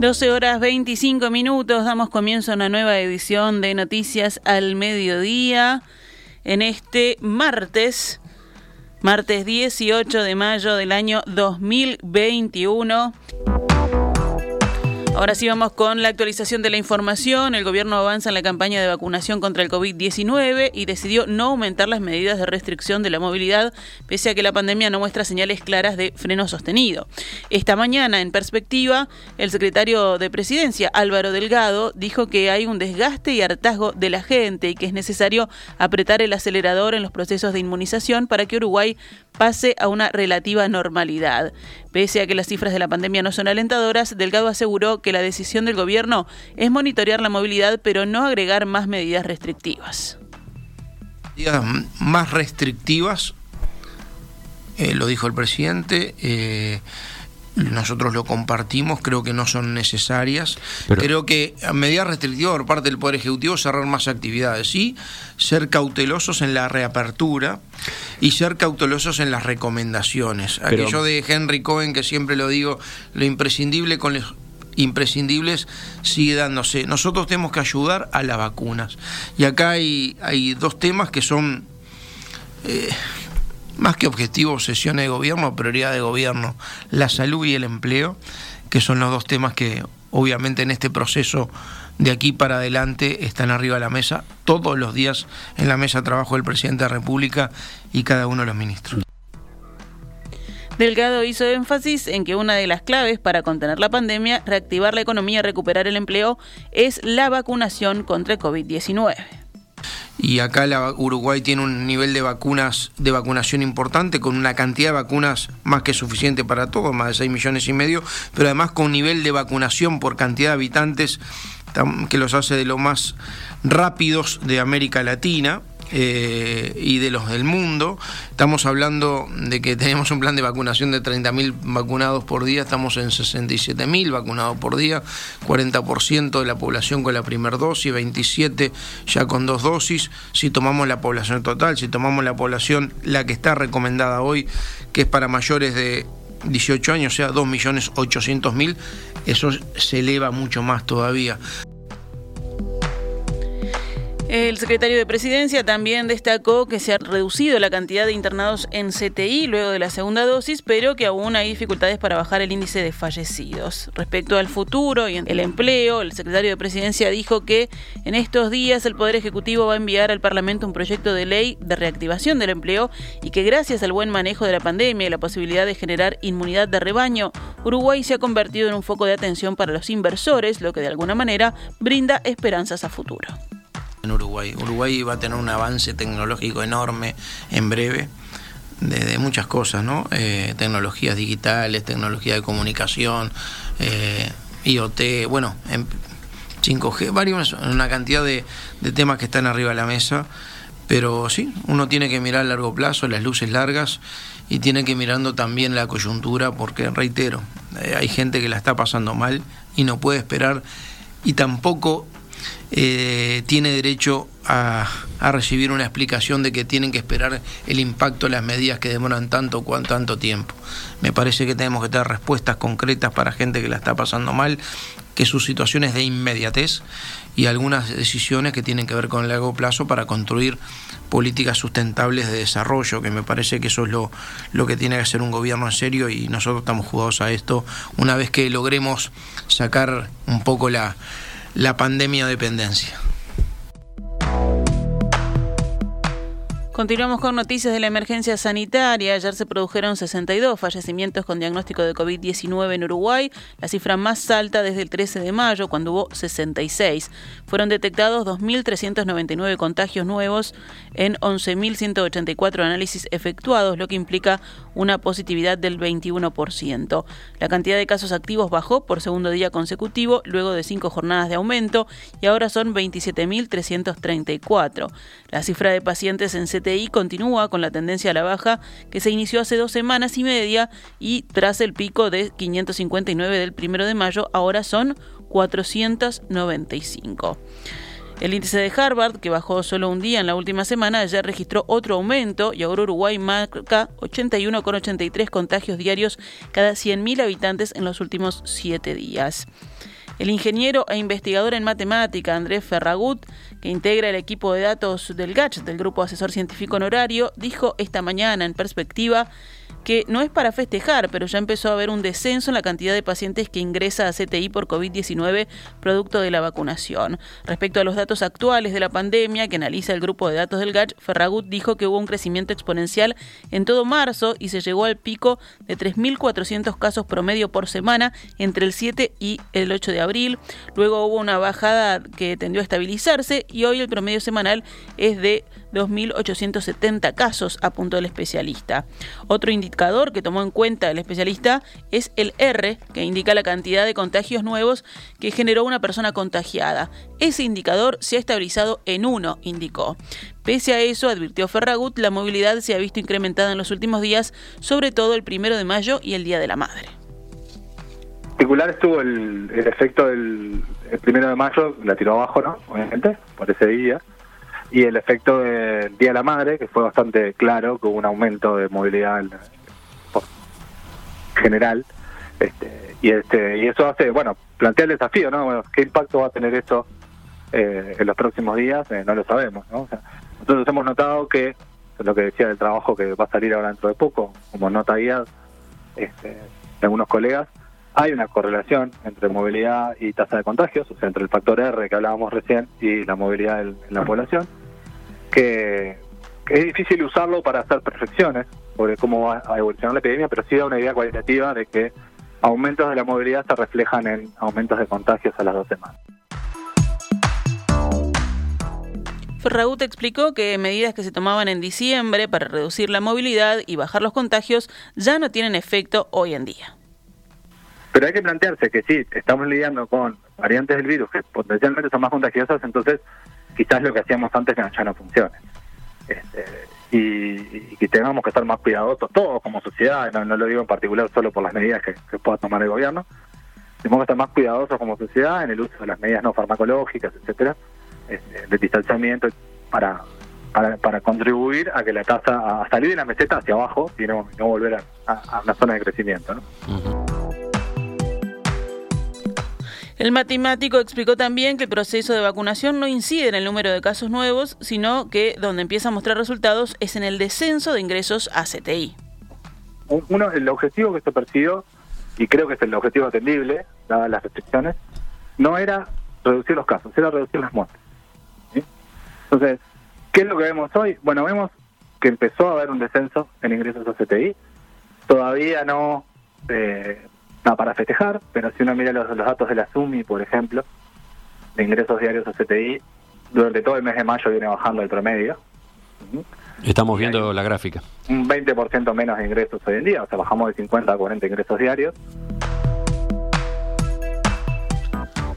12 horas 25 minutos, damos comienzo a una nueva edición de Noticias al Mediodía en este martes, martes 18 de mayo del año 2021. Ahora sí vamos con la actualización de la información. El gobierno avanza en la campaña de vacunación contra el COVID-19 y decidió no aumentar las medidas de restricción de la movilidad, pese a que la pandemia no muestra señales claras de freno sostenido. Esta mañana, en perspectiva, el secretario de Presidencia, Álvaro Delgado, dijo que hay un desgaste y hartazgo de la gente y que es necesario apretar el acelerador en los procesos de inmunización para que Uruguay pase a una relativa normalidad. Pese a que las cifras de la pandemia no son alentadoras, Delgado aseguró que la decisión del gobierno es monitorear la movilidad, pero no agregar más medidas restrictivas. Más restrictivas, eh, lo dijo el presidente. Eh, nosotros lo compartimos, creo que no son necesarias. creo que a medida restrictiva por parte del Poder Ejecutivo cerrar más actividades, sí, ser cautelosos en la reapertura y ser cautelosos en las recomendaciones. Aquello de Henry Cohen, que siempre lo digo, lo imprescindible con los imprescindibles sigue dándose. Nosotros tenemos que ayudar a las vacunas. Y acá hay, hay dos temas que son... Eh, más que objetivo, sesiones de gobierno, prioridad de gobierno, la salud y el empleo, que son los dos temas que obviamente en este proceso de aquí para adelante están arriba de la mesa, todos los días en la mesa de trabajo del presidente de la República y cada uno de los ministros. Delgado hizo énfasis en que una de las claves para contener la pandemia, reactivar la economía y recuperar el empleo es la vacunación contra el COVID-19 y acá la, Uruguay tiene un nivel de vacunas de vacunación importante con una cantidad de vacunas más que suficiente para todos, más de 6 millones y medio, pero además con un nivel de vacunación por cantidad de habitantes que los hace de los más rápidos de América Latina. Eh, y de los del mundo. Estamos hablando de que tenemos un plan de vacunación de 30.000 vacunados por día, estamos en 67.000 vacunados por día, 40% de la población con la primera dosis, 27 ya con dos dosis. Si tomamos la población total, si tomamos la población, la que está recomendada hoy, que es para mayores de 18 años, o sea, 2.800.000, eso se eleva mucho más todavía. El secretario de Presidencia también destacó que se ha reducido la cantidad de internados en CTI luego de la segunda dosis, pero que aún hay dificultades para bajar el índice de fallecidos. Respecto al futuro y el empleo, el secretario de Presidencia dijo que en estos días el Poder Ejecutivo va a enviar al Parlamento un proyecto de ley de reactivación del empleo y que gracias al buen manejo de la pandemia y la posibilidad de generar inmunidad de rebaño, Uruguay se ha convertido en un foco de atención para los inversores, lo que de alguna manera brinda esperanzas a futuro en Uruguay. Uruguay va a tener un avance tecnológico enorme en breve de, muchas cosas, ¿no? Eh, tecnologías digitales, tecnología de comunicación, eh, IoT, bueno, en 5G, varios, una cantidad de, de, temas que están arriba de la mesa, pero sí, uno tiene que mirar a largo plazo, las luces largas y tiene que mirando también la coyuntura, porque reitero, eh, hay gente que la está pasando mal y no puede esperar y tampoco eh, tiene derecho a, recibir una explicación de que tienen que esperar el impacto de las medidas que demoran tanto o tanto tiempo. Me parece que tenemos que tener respuestas concretas para gente que la está pasando mal, que su situación es de inmediatez y algunas decisiones que tienen que ver con el largo plazo para construir políticas sustentables de desarrollo, que me parece que eso es lo, lo que tiene que hacer un gobierno en serio y nosotros estamos jugados a esto una vez que logremos sacar un poco la la pandemia dependencia. Continuamos con noticias de la emergencia sanitaria. Ayer se produjeron 62 fallecimientos con diagnóstico de COVID-19 en Uruguay, la cifra más alta desde el 13 de mayo, cuando hubo 66. Fueron detectados 2.399 contagios nuevos en 11.184 análisis efectuados, lo que implica una positividad del 21%. La cantidad de casos activos bajó por segundo día consecutivo, luego de cinco jornadas de aumento, y ahora son 27.334. La cifra de pacientes en CT continúa con la tendencia a la baja que se inició hace dos semanas y media y tras el pico de 559 del primero de mayo, ahora son 495. El índice de Harvard, que bajó solo un día en la última semana, ya registró otro aumento y ahora Uruguay marca 81,83 contagios diarios cada 100.000 habitantes en los últimos siete días. El ingeniero e investigador en matemática Andrés Ferragut, que integra el equipo de datos del GACH, del Grupo Asesor Científico Honorario, dijo esta mañana en perspectiva que no es para festejar, pero ya empezó a haber un descenso en la cantidad de pacientes que ingresa a CTI por COVID-19 producto de la vacunación. Respecto a los datos actuales de la pandemia que analiza el grupo de datos del GACH, Ferragut dijo que hubo un crecimiento exponencial en todo marzo y se llegó al pico de 3.400 casos promedio por semana entre el 7 y el 8 de abril. Luego hubo una bajada que tendió a estabilizarse y hoy el promedio semanal es de 2.870 casos, apuntó el especialista. Otro indicador que tomó en cuenta el especialista es el R, que indica la cantidad de contagios nuevos que generó una persona contagiada. Ese indicador se ha estabilizado en 1, indicó. Pese a eso, advirtió Ferragut, la movilidad se ha visto incrementada en los últimos días, sobre todo el primero de mayo y el Día de la Madre. particular estuvo el, efecto del primero de mayo, la tiró abajo, ¿no? Obviamente, por ese día y el efecto del Día de la Madre, que fue bastante claro, que hubo un aumento de movilidad general, este, y este y eso hace, bueno, plantea el desafío, ¿no? Bueno, ¿Qué impacto va a tener esto eh, en los próximos días? Eh, no lo sabemos, ¿no? nosotros hemos notado que, lo que decía del trabajo que va a salir ahora dentro de poco, como nota guía este, algunos colegas, hay una correlación entre movilidad y tasa de contagios, o sea, entre el factor R que hablábamos recién y la movilidad en la población que, es difícil usarlo para hacer perfecciones sobre cómo va a evolucionar la epidemia, pero sí da una idea cualitativa de que aumentos de la movilidad se reflejan en aumentos de contagios a las dos semanas. Ferragut explicó que medidas que se tomaban en diciembre para reducir la movilidad y bajar los contagios ya no tienen efecto hoy en día. Pero hay que plantearse que sí, estamos lidiando con variantes del virus que potencialmente son más contagiosas, entonces quizás lo que hacíamos antes ya no funcione. Este, y, que tengamos que estar más cuidadosos, todos como sociedad, no, lo digo en particular solo por las medidas que, pueda tomar el gobierno, tenemos que estar más cuidadosos como sociedad en el uso de las medidas no farmacológicas, etcétera, este, de distanciamiento para, para, contribuir a que la tasa, a salir de la meseta hacia abajo y no, volver a, una zona de crecimiento. ¿no? El matemático explicó también que el proceso de vacunación no incide en el número de casos nuevos, sino que donde empieza a mostrar resultados es en el descenso de ingresos a CTI. Uno, el objetivo que se persiguió, y creo que es el objetivo atendible, dadas las restricciones, no era reducir los casos, era reducir las muertes. Entonces, ¿qué es lo que vemos hoy? Bueno, vemos que empezó a haber un descenso en ingresos a CTI, todavía no eh, no para festejar, pero si uno mira los, datos de la SUMI, por ejemplo, de ingresos diarios a CTI, durante todo el mes de mayo viene bajando el promedio. Estamos viendo la gráfica. Un 20% menos de ingresos hoy en día, o sea, bajamos de 50 a 40 ingresos diarios.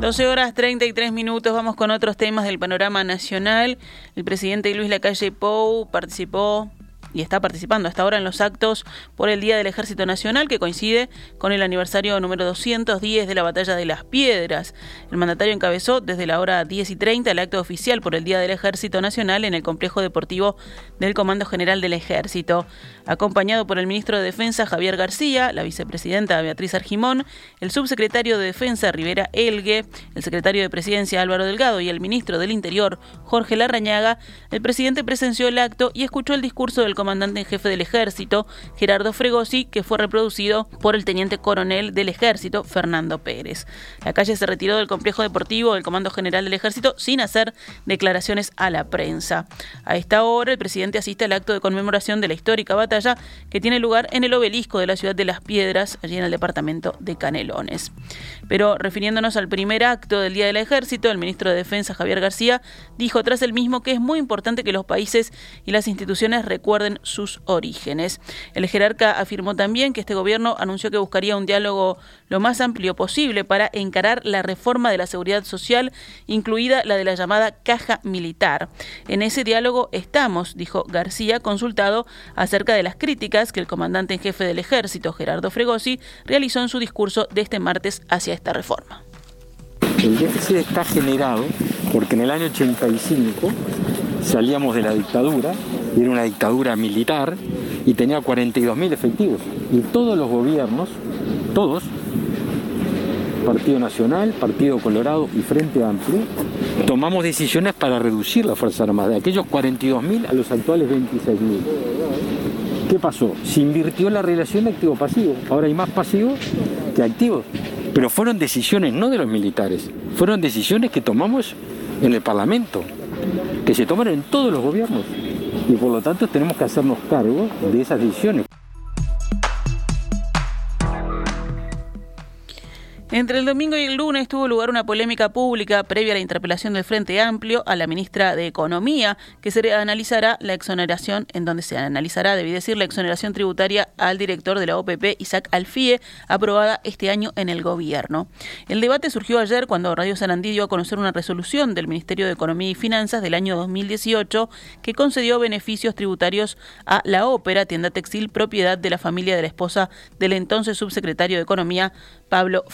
12 horas 33 minutos, vamos con otros temas del panorama nacional. El presidente Luis Lacalle Pou participó y está participando hasta ahora en los actos por el Día del Ejército Nacional, que coincide con el aniversario número 210 de la Batalla de las Piedras. El mandatario encabezó desde la hora 10 y 30 el acto oficial por el Día del Ejército Nacional en el complejo deportivo del Comando General del Ejército, acompañado por el ministro de Defensa Javier García, la vicepresidenta Beatriz Argimón, el subsecretario de Defensa Rivera Elgue, el secretario de Presidencia Álvaro Delgado y el ministro del Interior Jorge Larrañaga. El presidente presenció el acto y escuchó el discurso del comandante en jefe del ejército, Gerardo Fregosi, que fue reproducido por el teniente coronel del ejército, Fernando Pérez. La calle se retiró del complejo deportivo del Comando General del Ejército sin hacer declaraciones a la prensa. A esta hora, el presidente asiste al acto de conmemoración de la histórica batalla que tiene lugar en el obelisco de la ciudad de Las Piedras, allí en el departamento de Canelones. Pero refiriéndonos al primer acto del Día del Ejército, el ministro de Defensa, Javier García, dijo tras el mismo que es muy importante que los países y las instituciones recuerden sus orígenes. El jerarca afirmó también que este gobierno anunció que buscaría un diálogo lo más amplio posible para encarar la reforma de la seguridad social, incluida la de la llamada caja militar. En ese diálogo estamos, dijo García, consultado acerca de las críticas que el comandante en jefe del ejército, Gerardo Fregosi, realizó en su discurso de este martes hacia esta reforma. El déficit está generado porque en el año 85 salíamos de la dictadura, era una dictadura militar, y tenía 42.000 efectivos. Y todos los gobiernos, todos, Partido Nacional, Partido Colorado y Frente Amplio, tomamos decisiones para reducir la Fuerza Armada, de aquellos 42.000 a los actuales 26.000. ¿Qué pasó? Se invirtió la relación activo-pasivo. Ahora hay más pasivos que activos. Pero fueron decisiones no de los militares, fueron decisiones que tomamos en el Parlamento, que se toman en todos los gobiernos. Y por lo tanto tenemos que hacernos cargo de esas decisiones. Entre el domingo y el lunes tuvo lugar una polémica pública previa a la interpelación del Frente Amplio a la ministra de Economía, que se analizará la exoneración, en donde se analizará, debí decir, la exoneración tributaria al director de la OPP, Isaac Alfie, aprobada este año en el gobierno. El debate surgió ayer cuando Radio Sarandí dio a conocer una resolución del Ministerio de Economía y Finanzas del año 2018 que concedió beneficios tributarios a la ópera, tienda textil propiedad de la familia de la esposa del entonces subsecretario de Economía, Pablo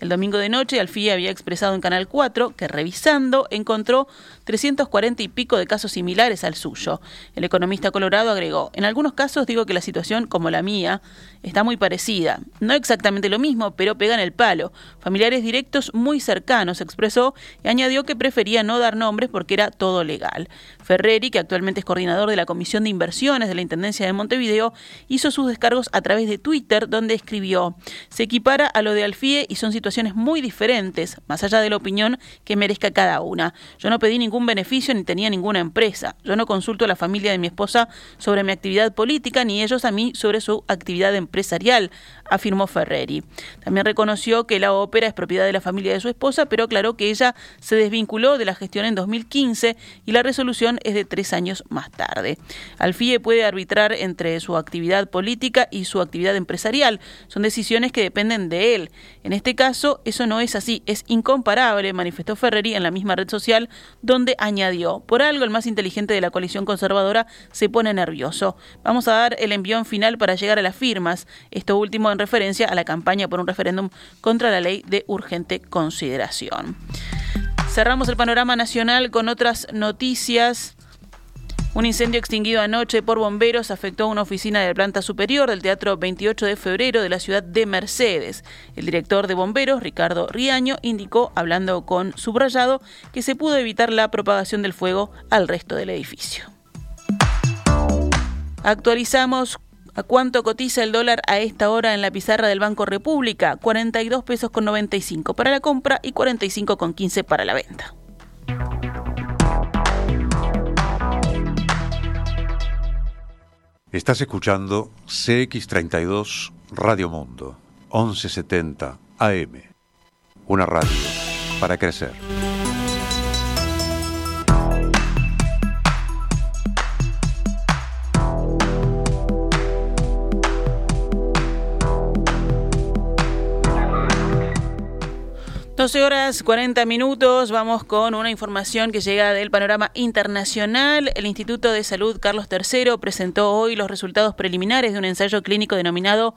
El domingo de noche, Alfie había expresado en Canal 4 que revisando encontró 340 y pico de casos similares al suyo. El economista colorado agregó, en algunos casos digo que la situación, como la mía, está muy parecida. No exactamente lo mismo, pero pegan el palo. Familiares directos muy cercanos, expresó, y añadió que prefería no dar nombres porque era todo legal. Ferreri, que actualmente es coordinador de la Comisión de Inversiones de la Intendencia de Montevideo, hizo sus descargos a través de Twitter, donde escribió, se equipara a lo de Alfie y son situaciones muy diferentes, más allá de la opinión que merezca cada una. Yo no pedí ningún beneficio ni tenía ninguna empresa. Yo no consulto a la familia de mi esposa sobre mi actividad política ni ellos a mí sobre su actividad empresarial, afirmó Ferreri. También reconoció que la ópera es propiedad de la familia de su esposa, pero aclaró que ella se desvinculó de la gestión en 2015 y la resolución es de tres años más tarde. Alfie puede arbitrar entre su actividad política y su actividad empresarial. Son decisiones que dependen de él. En este caso, eso no es así, es incomparable, manifestó Ferreri en la misma red social, donde añadió, por algo el más inteligente de la coalición conservadora se pone nervioso. Vamos a dar el envión final para llegar a las firmas, esto último en referencia a la campaña por un referéndum contra la ley de urgente consideración. Cerramos el panorama nacional con otras noticias. Un incendio extinguido anoche por bomberos afectó a una oficina de planta superior del Teatro 28 de Febrero de la ciudad de Mercedes. El director de bomberos, Ricardo Riaño, indicó, hablando con subrayado, que se pudo evitar la propagación del fuego al resto del edificio. Actualizamos a cuánto cotiza el dólar a esta hora en la pizarra del Banco República, 42 pesos con 95 para la compra y 45 con 15 para la venta. Estás escuchando CX32 Radio Mundo, 1170 AM. Una radio para crecer. 12 horas 40 minutos, vamos con una información que llega del panorama internacional. El Instituto de Salud Carlos III presentó hoy los resultados preliminares de un ensayo clínico denominado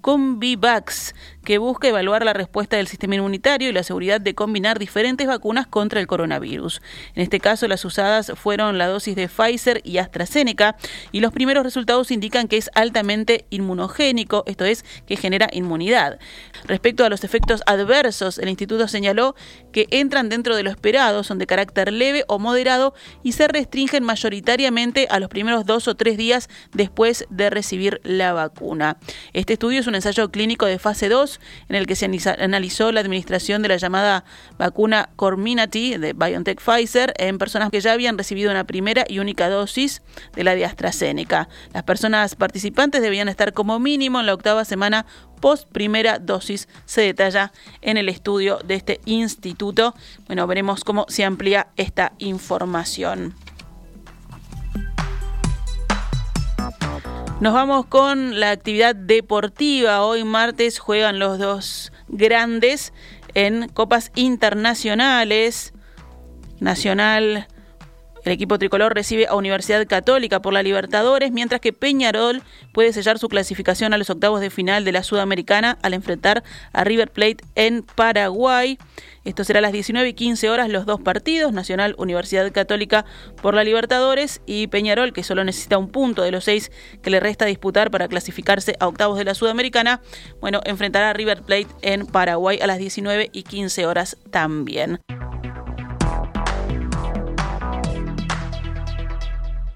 Convivax, que busca evaluar la respuesta del sistema inmunitario y la seguridad de combinar diferentes vacunas contra el coronavirus. En este caso, las usadas fueron la dosis de Pfizer y AstraZeneca, y los primeros resultados indican que es altamente inmunogénico, esto es, que genera inmunidad. Respecto a los efectos adversos, el instituto señaló que entran dentro de lo esperado, son de carácter leve o moderado y se restringen mayoritariamente a los primeros dos o tres días después de recibir la vacuna. Este estudio es un ensayo clínico de fase 2 en el que se analizó la administración de la llamada vacuna Corminati de BioNTech Pfizer en personas que ya habían recibido una primera y única dosis de la de AstraZeneca. Las personas participantes debían estar como mínimo en la octava semana post primera dosis, se detalla en el estudio de este instituto. Bueno, veremos cómo se amplía esta información. Nos vamos con la actividad deportiva. Hoy martes juegan los dos grandes en copas internacionales. Nacional El equipo tricolor recibe a Universidad Católica por la Libertadores, mientras que Peñarol puede sellar su clasificación a los octavos de final de la Sudamericana al enfrentar a River Plate en Paraguay. Esto será a las 19 y 15 horas los dos partidos, Nacional Universidad Católica por la Libertadores y Peñarol, que solo necesita un punto de los seis que le resta disputar para clasificarse a octavos de la Sudamericana. Bueno, enfrentará a River Plate en Paraguay a las 19 y 15 horas también.